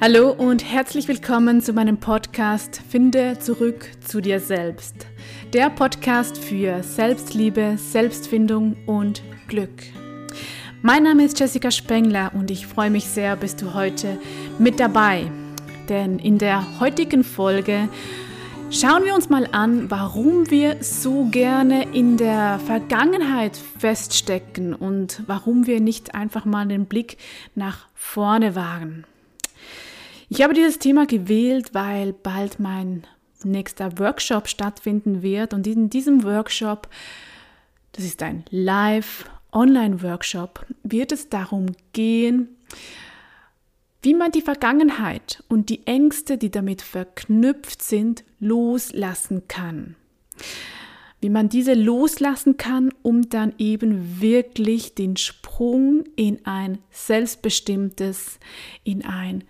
Hallo und herzlich willkommen zu meinem Podcast Finde zurück zu dir selbst. Der Podcast für Selbstliebe, Selbstfindung und Glück. Mein Name ist Jessica Spengler und ich freue mich sehr, bist du heute mit dabei. Denn in der heutigen Folge schauen wir uns mal an, warum wir so gerne in der Vergangenheit feststecken und warum wir nicht einfach mal den Blick nach vorne wagen. Ich habe dieses Thema gewählt, weil bald mein nächster Workshop stattfinden wird und in diesem Workshop, das ist ein Live-Online-Workshop, wird es darum gehen, wie man die Vergangenheit und die Ängste, die damit verknüpft sind, loslassen kann. Wie man diese loslassen kann, um dann eben wirklich den Sprung in ein selbstbestimmtes, in ein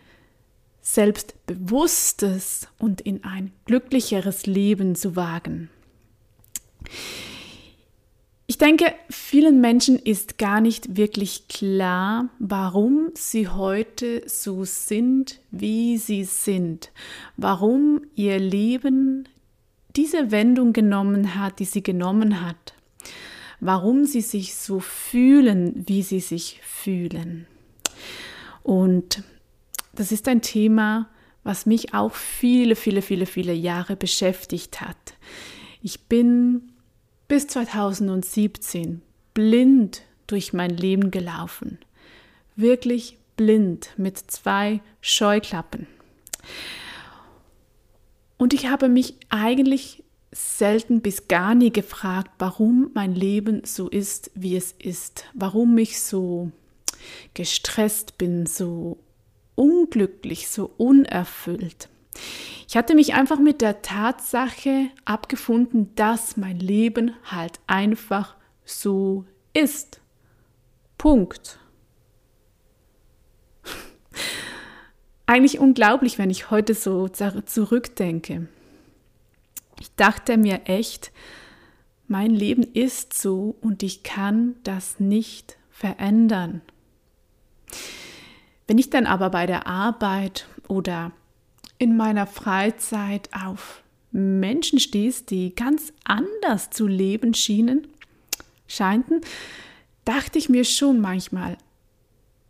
selbstbewusstes und in ein glücklicheres Leben zu wagen. Ich denke, vielen Menschen ist gar nicht wirklich klar, warum sie heute so sind, wie sie sind, warum ihr Leben diese Wendung genommen hat, die sie genommen hat, warum sie sich so fühlen, wie sie sich fühlen. Und das ist ein Thema, was mich auch viele, viele, viele, viele Jahre beschäftigt hat. Ich bin bis 2017 blind durch mein Leben gelaufen. Wirklich blind mit zwei Scheuklappen. Und ich habe mich eigentlich selten bis gar nie gefragt, warum mein Leben so ist, wie es ist, warum ich so gestresst bin, so unglücklich, so unerfüllt. Ich hatte mich einfach mit der Tatsache abgefunden, dass mein Leben halt einfach so ist. Punkt. Eigentlich unglaublich, wenn ich heute so zurückdenke. Ich dachte mir echt, mein Leben ist so und ich kann das nicht verändern. Wenn ich dann aber bei der Arbeit oder in meiner Freizeit auf Menschen stieß, die ganz anders zu leben schienen, scheinten, dachte ich mir schon manchmal,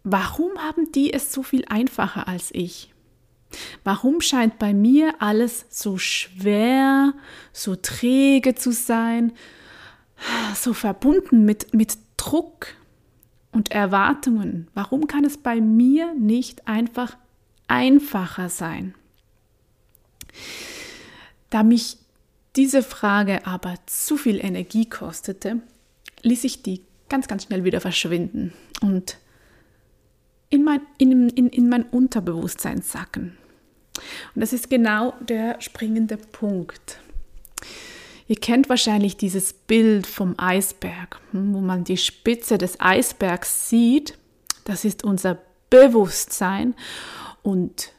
warum haben die es so viel einfacher als ich? Warum scheint bei mir alles so schwer, so träge zu sein, so verbunden mit, mit Druck, und Erwartungen. Warum kann es bei mir nicht einfach einfacher sein? Da mich diese Frage aber zu viel Energie kostete, ließ ich die ganz, ganz schnell wieder verschwinden und in mein, in, in, in mein Unterbewusstsein sacken. Und das ist genau der springende Punkt. Ihr kennt wahrscheinlich dieses Bild vom Eisberg, hm, wo man die Spitze des Eisbergs sieht. Das ist unser Bewusstsein. Und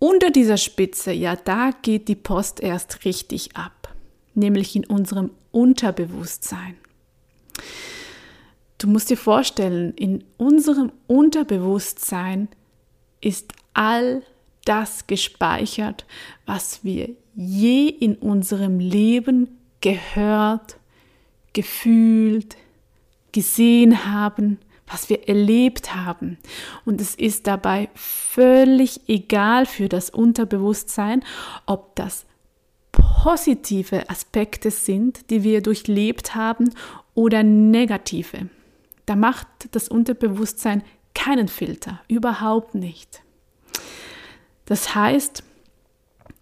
unter dieser Spitze, ja, da geht die Post erst richtig ab, nämlich in unserem Unterbewusstsein. Du musst dir vorstellen, in unserem Unterbewusstsein ist all das gespeichert, was wir je in unserem Leben gehört, gefühlt, gesehen haben, was wir erlebt haben. Und es ist dabei völlig egal für das Unterbewusstsein, ob das positive Aspekte sind, die wir durchlebt haben, oder negative. Da macht das Unterbewusstsein keinen Filter, überhaupt nicht. Das heißt,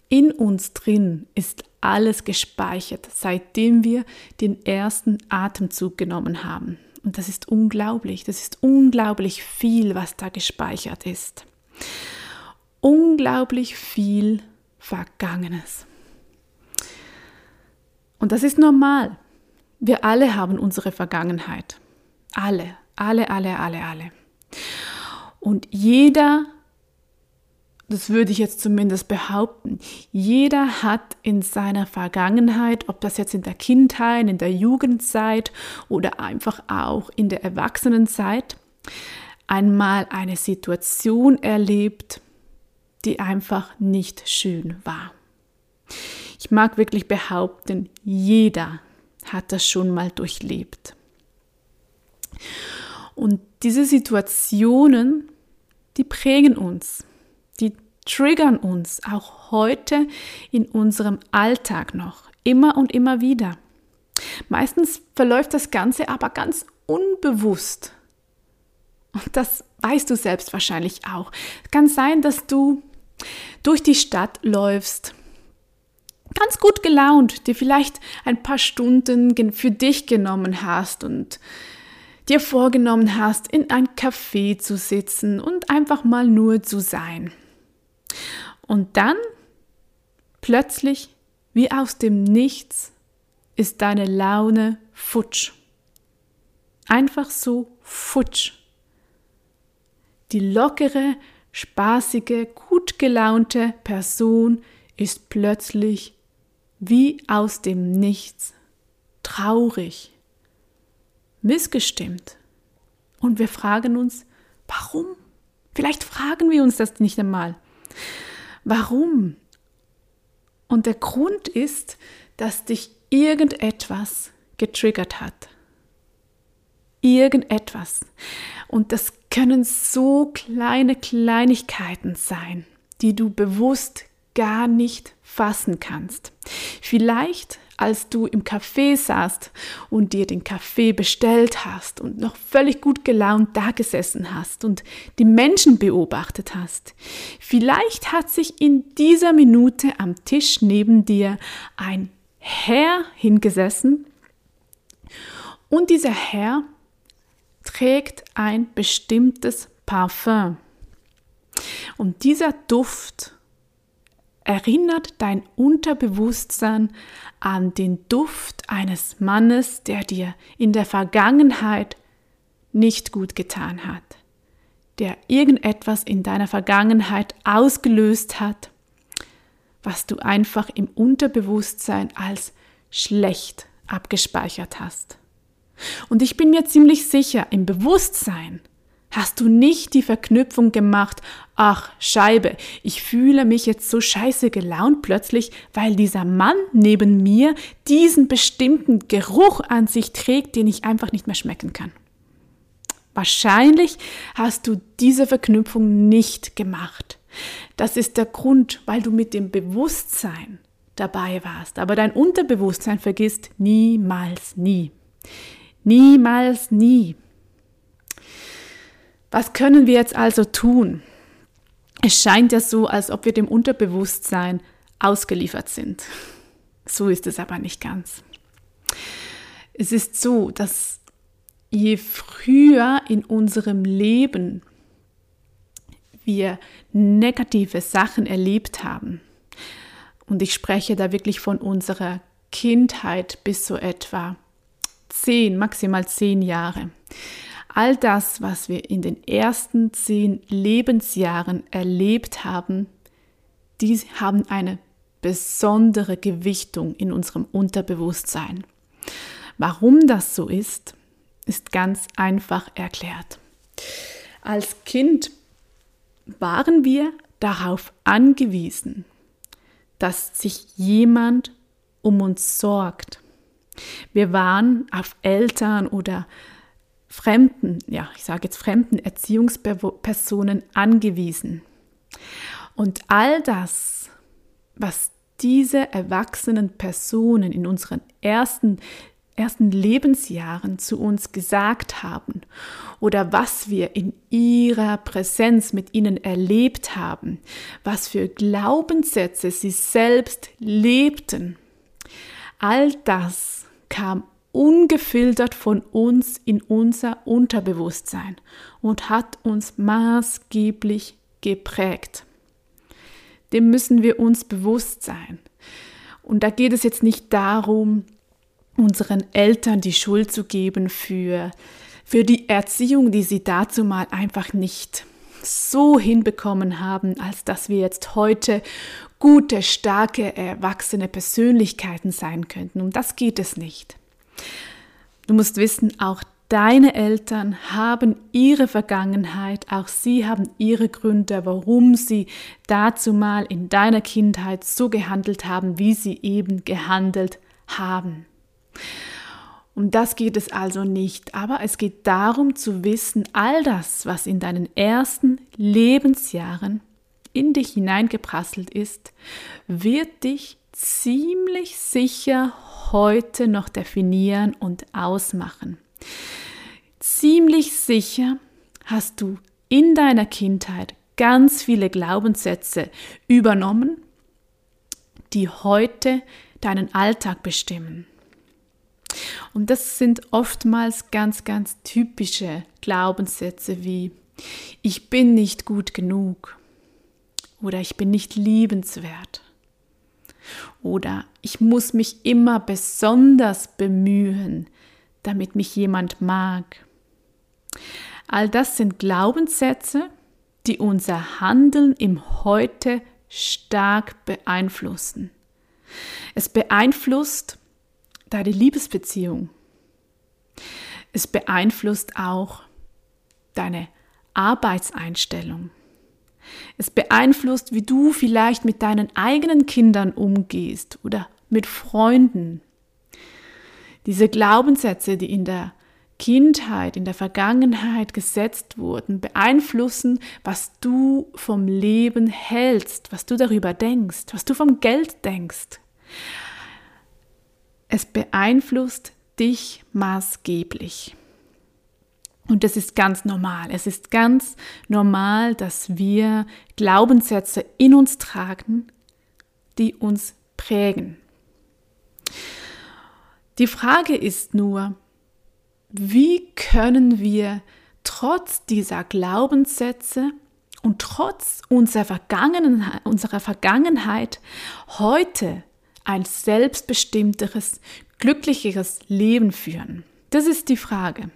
in uns drin ist alles gespeichert, seitdem wir den ersten Atemzug genommen haben. Und das ist unglaublich, das ist unglaublich viel, was da gespeichert ist. Unglaublich viel Vergangenes. Und das ist normal. Wir alle haben unsere Vergangenheit. Alle, alle, alle, alle, alle. Und jeder das würde ich jetzt zumindest behaupten, jeder hat in seiner Vergangenheit, ob das jetzt in der Kindheit, in der Jugendzeit oder einfach auch in der Erwachsenenzeit, einmal eine Situation erlebt, die einfach nicht schön war. Ich mag wirklich behaupten, jeder hat das schon mal durchlebt. Und diese Situationen, die prägen uns, die triggern uns auch heute in unserem Alltag noch, immer und immer wieder. Meistens verläuft das Ganze aber ganz unbewusst. Und das weißt du selbst wahrscheinlich auch. Es kann sein, dass du durch die Stadt läufst, ganz gut gelaunt, dir vielleicht ein paar Stunden für dich genommen hast und dir vorgenommen hast, in ein Café zu sitzen und einfach mal nur zu sein. Und dann plötzlich, wie aus dem Nichts, ist deine Laune futsch. Einfach so futsch. Die lockere, spaßige, gut gelaunte Person ist plötzlich wie aus dem Nichts traurig, missgestimmt. Und wir fragen uns, warum? Vielleicht fragen wir uns das nicht einmal. Warum? Und der Grund ist, dass dich irgendetwas getriggert hat. Irgendetwas. Und das können so kleine Kleinigkeiten sein, die du bewusst gar nicht fassen kannst. Vielleicht als du im Café saßt und dir den Kaffee bestellt hast und noch völlig gut gelaunt da gesessen hast und die Menschen beobachtet hast. Vielleicht hat sich in dieser Minute am Tisch neben dir ein Herr hingesessen und dieser Herr trägt ein bestimmtes Parfum. Und dieser Duft erinnert dein Unterbewusstsein an den Duft eines Mannes, der dir in der Vergangenheit nicht gut getan hat, der irgendetwas in deiner Vergangenheit ausgelöst hat, was du einfach im Unterbewusstsein als schlecht abgespeichert hast. Und ich bin mir ziemlich sicher, im Bewusstsein hast du nicht die Verknüpfung gemacht, ach Scheibe, ich fühle mich jetzt so scheiße gelaunt plötzlich, weil dieser Mann neben mir diesen bestimmten Geruch an sich trägt, den ich einfach nicht mehr schmecken kann. Wahrscheinlich hast du diese Verknüpfung nicht gemacht. Das ist der Grund, weil du mit dem Bewusstsein dabei warst. Aber dein Unterbewusstsein vergisst niemals nie. Niemals nie. Was können wir jetzt also tun? Es scheint ja so, als ob wir dem Unterbewusstsein ausgeliefert sind. So ist es aber nicht ganz. Es ist so, dass je früher in unserem Leben wir negative Sachen erlebt haben, und ich spreche da wirklich von unserer Kindheit bis so etwa zehn, maximal zehn Jahre. All das, was wir in den ersten zehn Lebensjahren erlebt haben, die haben eine besondere Gewichtung in unserem Unterbewusstsein. Warum das so ist, ist ganz einfach erklärt. Als Kind waren wir darauf angewiesen, dass sich jemand um uns sorgt, wir waren auf Eltern oder fremden, ja, ich sage jetzt fremden Erziehungspersonen angewiesen. Und all das, was diese erwachsenen Personen in unseren ersten ersten Lebensjahren zu uns gesagt haben oder was wir in ihrer Präsenz mit ihnen erlebt haben, was für Glaubenssätze sie selbst lebten, all das kam ungefiltert von uns in unser Unterbewusstsein und hat uns maßgeblich geprägt. Dem müssen wir uns bewusst sein. Und da geht es jetzt nicht darum, unseren Eltern die Schuld zu geben für, für die Erziehung, die sie dazu mal einfach nicht so hinbekommen haben, als dass wir jetzt heute gute, starke, erwachsene Persönlichkeiten sein könnten. Um das geht es nicht. Du musst wissen, auch deine Eltern haben ihre Vergangenheit, auch sie haben ihre Gründe, warum sie dazu mal in deiner Kindheit so gehandelt haben, wie sie eben gehandelt haben. Um das geht es also nicht, aber es geht darum zu wissen, all das, was in deinen ersten Lebensjahren in dich hineingeprasselt ist, wird dich ziemlich sicher heute noch definieren und ausmachen. Ziemlich sicher hast du in deiner Kindheit ganz viele Glaubenssätze übernommen, die heute deinen Alltag bestimmen. Und das sind oftmals ganz, ganz typische Glaubenssätze wie ich bin nicht gut genug oder ich bin nicht liebenswert oder ich muss mich immer besonders bemühen, damit mich jemand mag. All das sind Glaubenssätze, die unser Handeln im Heute stark beeinflussen. Es beeinflusst deine Liebesbeziehung. Es beeinflusst auch deine Arbeitseinstellung. Es beeinflusst, wie du vielleicht mit deinen eigenen Kindern umgehst oder mit Freunden. Diese Glaubenssätze, die in der Kindheit, in der Vergangenheit gesetzt wurden, beeinflussen, was du vom Leben hältst, was du darüber denkst, was du vom Geld denkst. Es beeinflusst dich maßgeblich. Und das ist ganz normal. Es ist ganz normal, dass wir Glaubenssätze in uns tragen, die uns prägen. Die Frage ist nur, wie können wir trotz dieser Glaubenssätze und trotz unserer Vergangenheit, unserer Vergangenheit heute ein selbstbestimmteres, glücklicheres Leben führen? Das ist die Frage.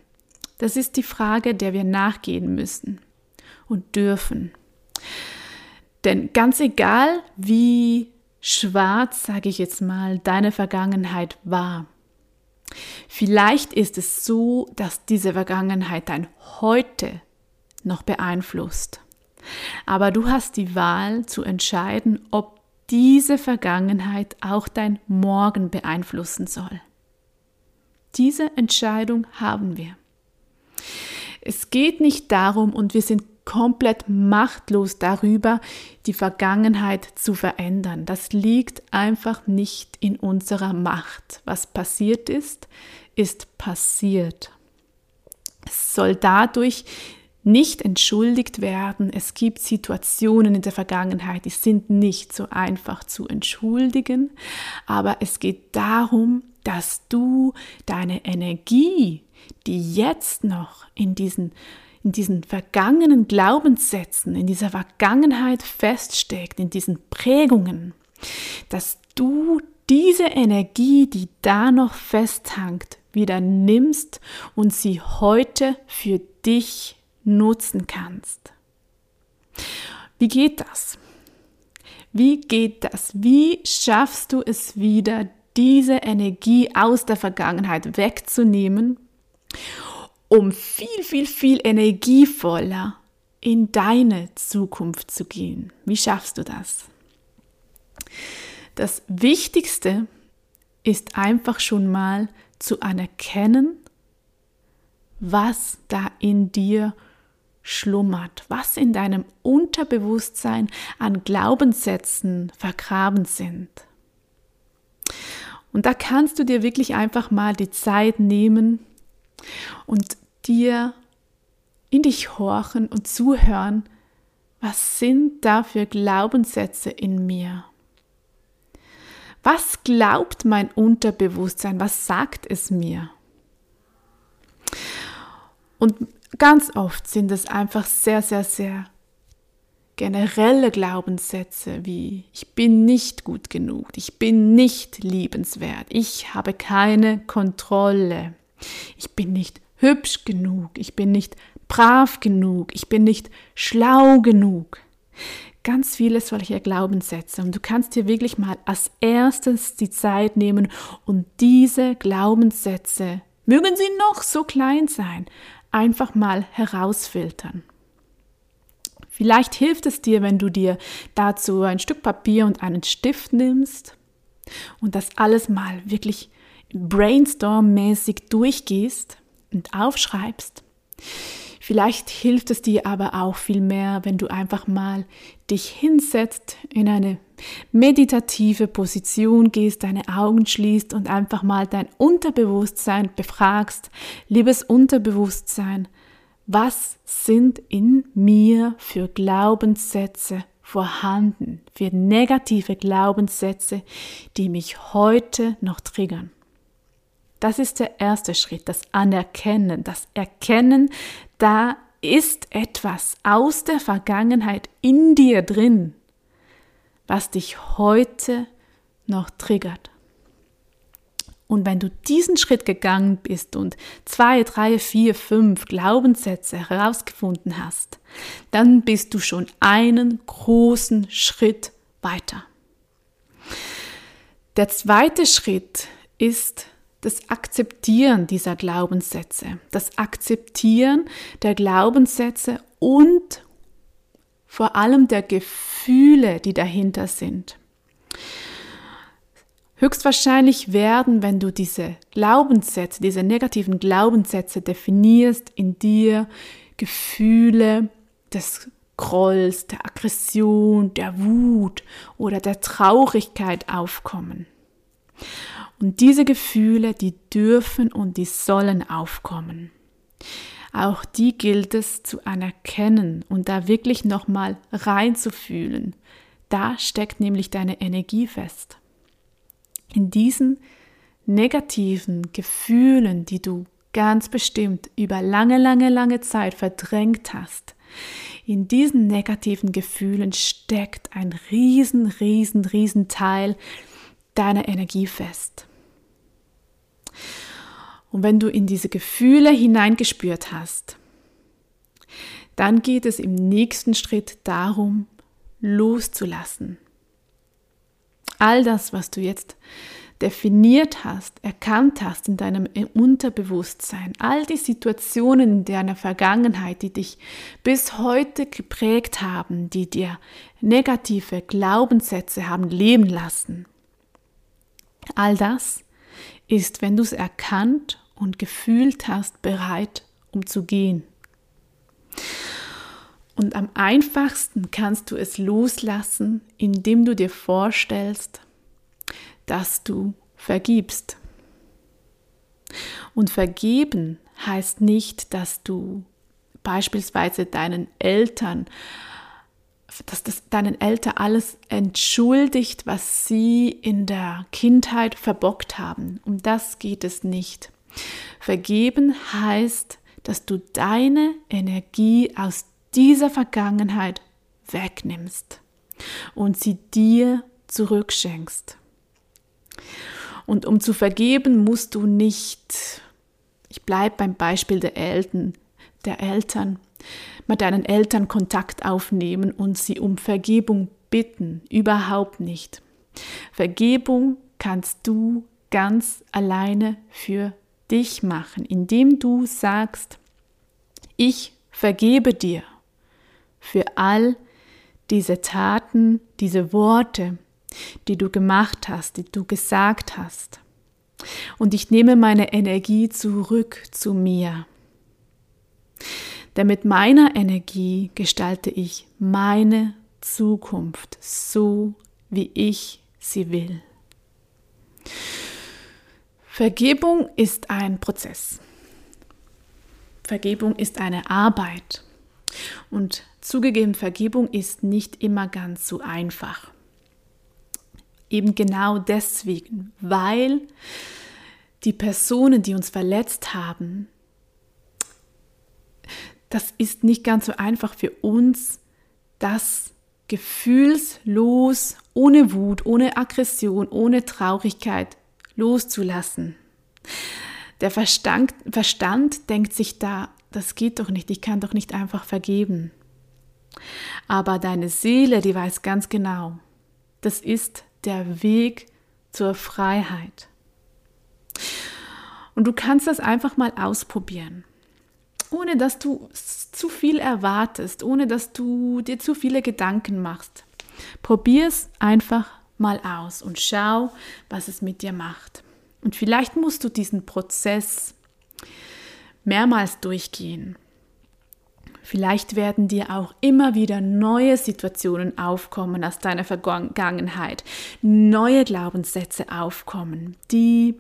Das ist die Frage, der wir nachgehen müssen und dürfen. Denn ganz egal, wie schwarz, sage ich jetzt mal, deine Vergangenheit war, vielleicht ist es so, dass diese Vergangenheit dein Heute noch beeinflusst. Aber du hast die Wahl zu entscheiden, ob diese Vergangenheit auch dein Morgen beeinflussen soll. Diese Entscheidung haben wir. Es geht nicht darum und wir sind komplett machtlos darüber, die Vergangenheit zu verändern. Das liegt einfach nicht in unserer Macht. Was passiert ist, ist passiert. Es soll dadurch nicht entschuldigt werden. Es gibt Situationen in der Vergangenheit, die sind nicht so einfach zu entschuldigen, aber es geht darum, dass du deine Energie, die jetzt noch in diesen, in diesen vergangenen Glaubenssätzen, in dieser Vergangenheit feststeckt, in diesen Prägungen, dass du diese Energie, die da noch festhangt, wieder nimmst und sie heute für dich nutzen kannst. Wie geht das? Wie geht das? Wie schaffst du es wieder, diese Energie aus der Vergangenheit wegzunehmen, um viel, viel, viel energievoller in deine Zukunft zu gehen. Wie schaffst du das? Das Wichtigste ist einfach schon mal zu anerkennen, was da in dir schlummert, was in deinem Unterbewusstsein an Glaubenssätzen vergraben sind. Und da kannst du dir wirklich einfach mal die Zeit nehmen und dir in dich horchen und zuhören, was sind da für Glaubenssätze in mir? Was glaubt mein Unterbewusstsein? Was sagt es mir? Und ganz oft sind es einfach sehr, sehr, sehr generelle Glaubenssätze wie ich bin nicht gut genug, ich bin nicht liebenswert, ich habe keine Kontrolle, ich bin nicht hübsch genug, ich bin nicht brav genug, ich bin nicht schlau genug. Ganz viele solcher Glaubenssätze. Und du kannst dir wirklich mal als erstes die Zeit nehmen und diese Glaubenssätze Mögen sie noch so klein sein, einfach mal herausfiltern. Vielleicht hilft es dir, wenn du dir dazu ein Stück Papier und einen Stift nimmst und das alles mal wirklich brainstorm-mäßig durchgehst und aufschreibst. Vielleicht hilft es dir aber auch viel mehr, wenn du einfach mal dich hinsetzt, in eine meditative Position gehst, deine Augen schließt und einfach mal dein Unterbewusstsein befragst. Liebes Unterbewusstsein, was sind in mir für Glaubenssätze vorhanden, für negative Glaubenssätze, die mich heute noch triggern? Das ist der erste Schritt, das Anerkennen, das Erkennen, da ist etwas aus der Vergangenheit in dir drin, was dich heute noch triggert. Und wenn du diesen Schritt gegangen bist und zwei, drei, vier, fünf Glaubenssätze herausgefunden hast, dann bist du schon einen großen Schritt weiter. Der zweite Schritt ist das Akzeptieren dieser Glaubenssätze, das Akzeptieren der Glaubenssätze und vor allem der Gefühle, die dahinter sind. Höchstwahrscheinlich werden, wenn du diese Glaubenssätze, diese negativen Glaubenssätze definierst, in dir Gefühle des Grolls, der Aggression, der Wut oder der Traurigkeit aufkommen. Und diese Gefühle, die dürfen und die sollen aufkommen. Auch die gilt es zu anerkennen und da wirklich nochmal reinzufühlen. Da steckt nämlich deine Energie fest. In diesen negativen Gefühlen, die du ganz bestimmt über lange, lange, lange Zeit verdrängt hast, in diesen negativen Gefühlen steckt ein riesen, riesen, riesen Teil deiner Energie fest. Und wenn du in diese Gefühle hineingespürt hast, dann geht es im nächsten Schritt darum, loszulassen. All das, was du jetzt definiert hast, erkannt hast in deinem Unterbewusstsein, all die Situationen in deiner Vergangenheit, die dich bis heute geprägt haben, die dir negative Glaubenssätze haben leben lassen, all das ist, wenn du es erkannt und gefühlt hast, bereit, um zu gehen. Und am einfachsten kannst du es loslassen, indem du dir vorstellst, dass du vergibst. Und vergeben heißt nicht, dass du beispielsweise deinen Eltern dass das deinen Eltern alles entschuldigt, was sie in der Kindheit verbockt haben. Um das geht es nicht. Vergeben heißt, dass du deine Energie aus dieser Vergangenheit wegnimmst und sie dir zurückschenkst. Und um zu vergeben, musst du nicht, ich bleibe beim Beispiel der Eltern, der Eltern, mit deinen Eltern Kontakt aufnehmen und sie um Vergebung bitten. Überhaupt nicht. Vergebung kannst du ganz alleine für dich machen, indem du sagst, ich vergebe dir für all diese Taten, diese Worte, die du gemacht hast, die du gesagt hast. Und ich nehme meine Energie zurück zu mir. Denn mit meiner Energie gestalte ich meine Zukunft so, wie ich sie will. Vergebung ist ein Prozess. Vergebung ist eine Arbeit. Und zugegeben, Vergebung ist nicht immer ganz so einfach. Eben genau deswegen, weil die Personen, die uns verletzt haben, das ist nicht ganz so einfach für uns, das gefühlslos, ohne Wut, ohne Aggression, ohne Traurigkeit loszulassen. Der Verstand, Verstand denkt sich da, das geht doch nicht, ich kann doch nicht einfach vergeben. Aber deine Seele, die weiß ganz genau, das ist der Weg zur Freiheit. Und du kannst das einfach mal ausprobieren, ohne dass du zu viel erwartest, ohne dass du dir zu viele Gedanken machst. Probier es einfach mal aus und schau, was es mit dir macht. Und vielleicht musst du diesen Prozess mehrmals durchgehen. Vielleicht werden dir auch immer wieder neue Situationen aufkommen aus deiner Vergangenheit, neue Glaubenssätze aufkommen, die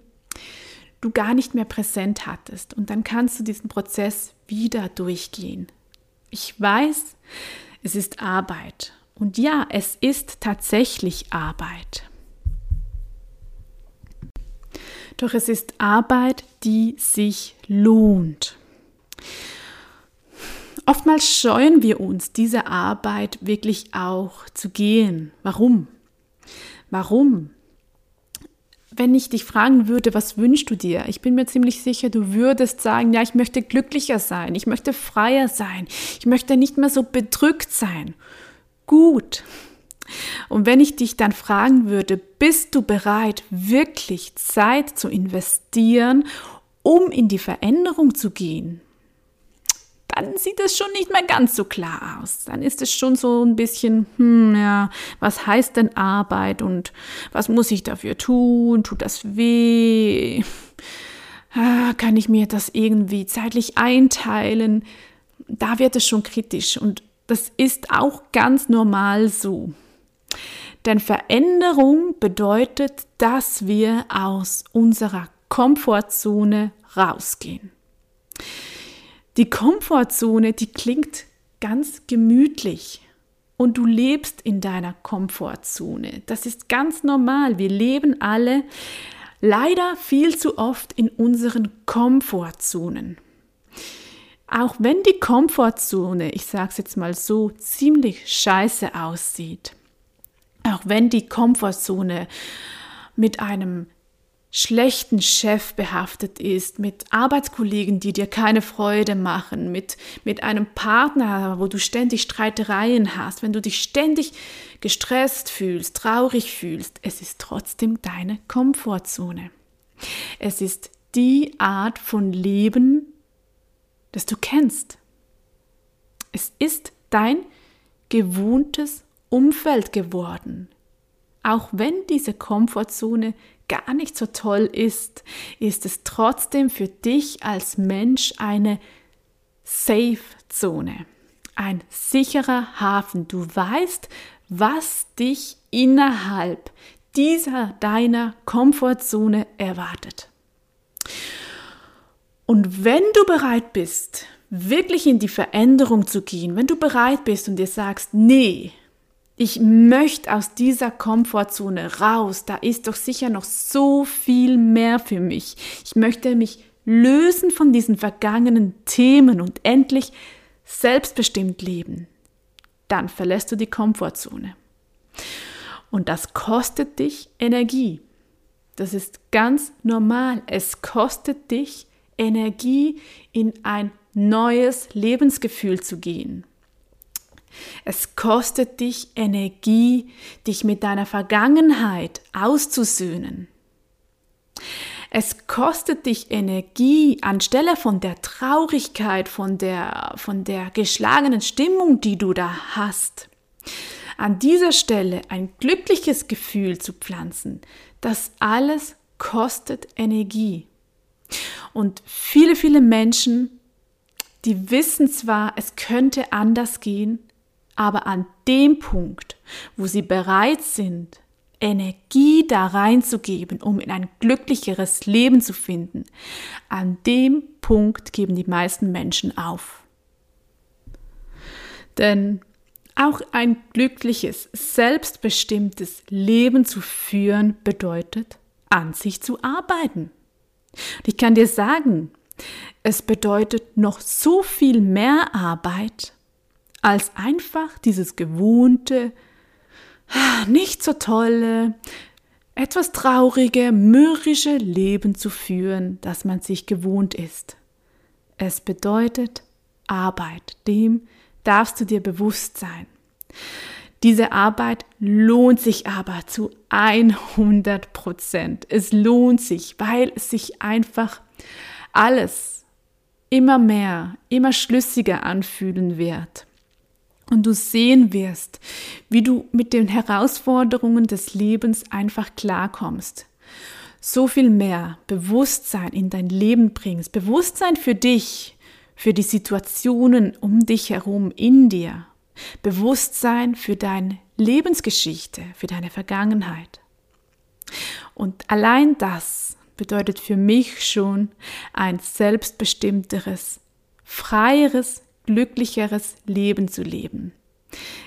du gar nicht mehr präsent hattest. Und dann kannst du diesen Prozess wieder durchgehen. Ich weiß, es ist Arbeit. Und ja, es ist tatsächlich Arbeit. Doch es ist Arbeit, die sich lohnt. Oftmals scheuen wir uns, diese Arbeit wirklich auch zu gehen. Warum? Warum? Wenn ich dich fragen würde, was wünschst du dir? Ich bin mir ziemlich sicher, du würdest sagen, ja, ich möchte glücklicher sein, ich möchte freier sein, ich möchte nicht mehr so bedrückt sein. Gut, und wenn ich dich dann fragen würde, bist du bereit, wirklich Zeit zu investieren, um in die Veränderung zu gehen? Dann sieht es schon nicht mehr ganz so klar aus. Dann ist es schon so ein bisschen, hm, ja, was heißt denn Arbeit und was muss ich dafür tun? Tut das weh? Ah, kann ich mir das irgendwie zeitlich einteilen? Da wird es schon kritisch und das ist auch ganz normal so. Denn Veränderung bedeutet, dass wir aus unserer Komfortzone rausgehen. Die Komfortzone, die klingt ganz gemütlich und du lebst in deiner Komfortzone. Das ist ganz normal. Wir leben alle leider viel zu oft in unseren Komfortzonen. Auch wenn die Komfortzone, ich sage es jetzt mal so, ziemlich scheiße aussieht, auch wenn die Komfortzone mit einem schlechten Chef behaftet ist, mit Arbeitskollegen, die dir keine Freude machen, mit, mit einem Partner, wo du ständig Streitereien hast, wenn du dich ständig gestresst fühlst, traurig fühlst, es ist trotzdem deine Komfortzone. Es ist die Art von Leben, das du kennst. Es ist dein gewohntes Umfeld geworden. Auch wenn diese Komfortzone gar nicht so toll ist, ist es trotzdem für dich als Mensch eine Safe-Zone, ein sicherer Hafen. Du weißt, was dich innerhalb dieser deiner Komfortzone erwartet. Und wenn du bereit bist, wirklich in die Veränderung zu gehen, wenn du bereit bist und dir sagst, nee, ich möchte aus dieser Komfortzone raus. Da ist doch sicher noch so viel mehr für mich. Ich möchte mich lösen von diesen vergangenen Themen und endlich selbstbestimmt leben. Dann verlässt du die Komfortzone. Und das kostet dich Energie. Das ist ganz normal. Es kostet dich Energie, in ein neues Lebensgefühl zu gehen. Es kostet dich Energie, dich mit deiner Vergangenheit auszusöhnen. Es kostet dich Energie, anstelle von der Traurigkeit, von der, von der geschlagenen Stimmung, die du da hast, an dieser Stelle ein glückliches Gefühl zu pflanzen. Das alles kostet Energie. Und viele, viele Menschen, die wissen zwar, es könnte anders gehen, aber an dem Punkt, wo sie bereit sind, Energie da reinzugeben, um in ein glücklicheres Leben zu finden, an dem Punkt geben die meisten Menschen auf. Denn auch ein glückliches, selbstbestimmtes Leben zu führen bedeutet, an sich zu arbeiten. Und ich kann dir sagen, es bedeutet noch so viel mehr Arbeit, als einfach dieses gewohnte, nicht so tolle, etwas traurige, mürrische Leben zu führen, das man sich gewohnt ist. Es bedeutet Arbeit, dem darfst du dir bewusst sein. Diese Arbeit lohnt sich aber zu 100 Prozent. Es lohnt sich, weil es sich einfach alles immer mehr, immer schlüssiger anfühlen wird. Und du sehen wirst, wie du mit den Herausforderungen des Lebens einfach klarkommst. So viel mehr Bewusstsein in dein Leben bringst. Bewusstsein für dich, für die Situationen um dich herum, in dir. Bewusstsein für deine Lebensgeschichte, für deine Vergangenheit. Und allein das bedeutet für mich schon ein selbstbestimmteres, freieres, glücklicheres Leben zu leben.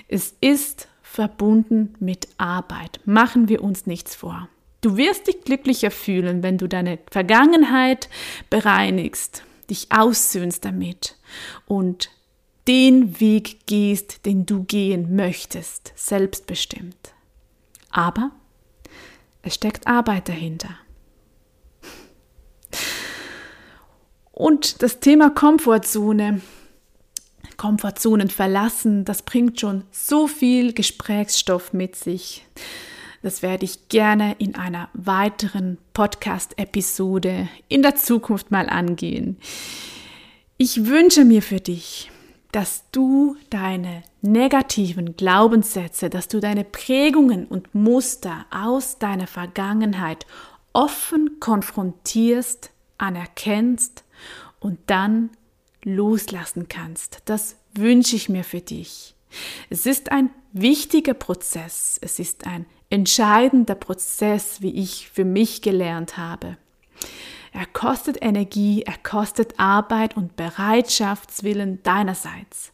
Es ist verbunden mit Arbeit. Machen wir uns nichts vor. Du wirst dich glücklicher fühlen, wenn du deine Vergangenheit bereinigst, dich aussöhnst damit und den Weg gehst, den du gehen möchtest, selbstbestimmt. Aber es steckt Arbeit dahinter. Und das Thema Komfortzone, Komfortzonen verlassen, das bringt schon so viel Gesprächsstoff mit sich. Das werde ich gerne in einer weiteren Podcast-Episode in der Zukunft mal angehen. Ich wünsche mir für dich, dass du deine negativen Glaubenssätze, dass du deine Prägungen und Muster aus deiner Vergangenheit offen konfrontierst, anerkennst und dann loslassen kannst. Das wünsche ich mir für dich. Es ist ein wichtiger Prozess, es ist ein entscheidender Prozess, wie ich für mich gelernt habe. Er kostet Energie, er kostet Arbeit und Bereitschaftswillen deinerseits.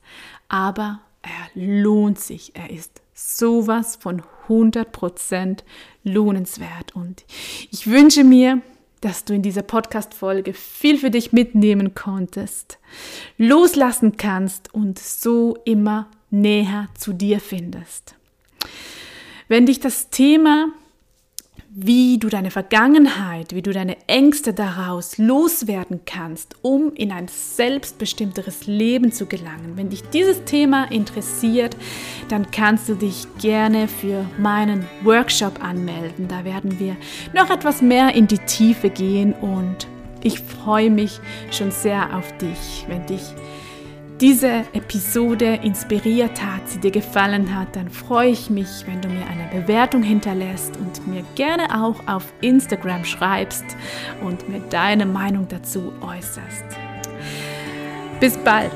Aber er lohnt sich. Er ist sowas von 100% lohnenswert. Und ich wünsche mir, dass du in dieser Podcast-Folge viel für dich mitnehmen konntest, loslassen kannst und so immer näher zu dir findest. Wenn dich das Thema wie du deine Vergangenheit, wie du deine Ängste daraus loswerden kannst, um in ein selbstbestimmteres Leben zu gelangen. Wenn dich dieses Thema interessiert, dann kannst du dich gerne für meinen Workshop anmelden. Da werden wir noch etwas mehr in die Tiefe gehen und ich freue mich schon sehr auf dich, wenn dich diese Episode inspiriert hat, sie dir gefallen hat, dann freue ich mich, wenn du mir eine Bewertung hinterlässt und mir gerne auch auf Instagram schreibst und mir deine Meinung dazu äußerst. Bis bald!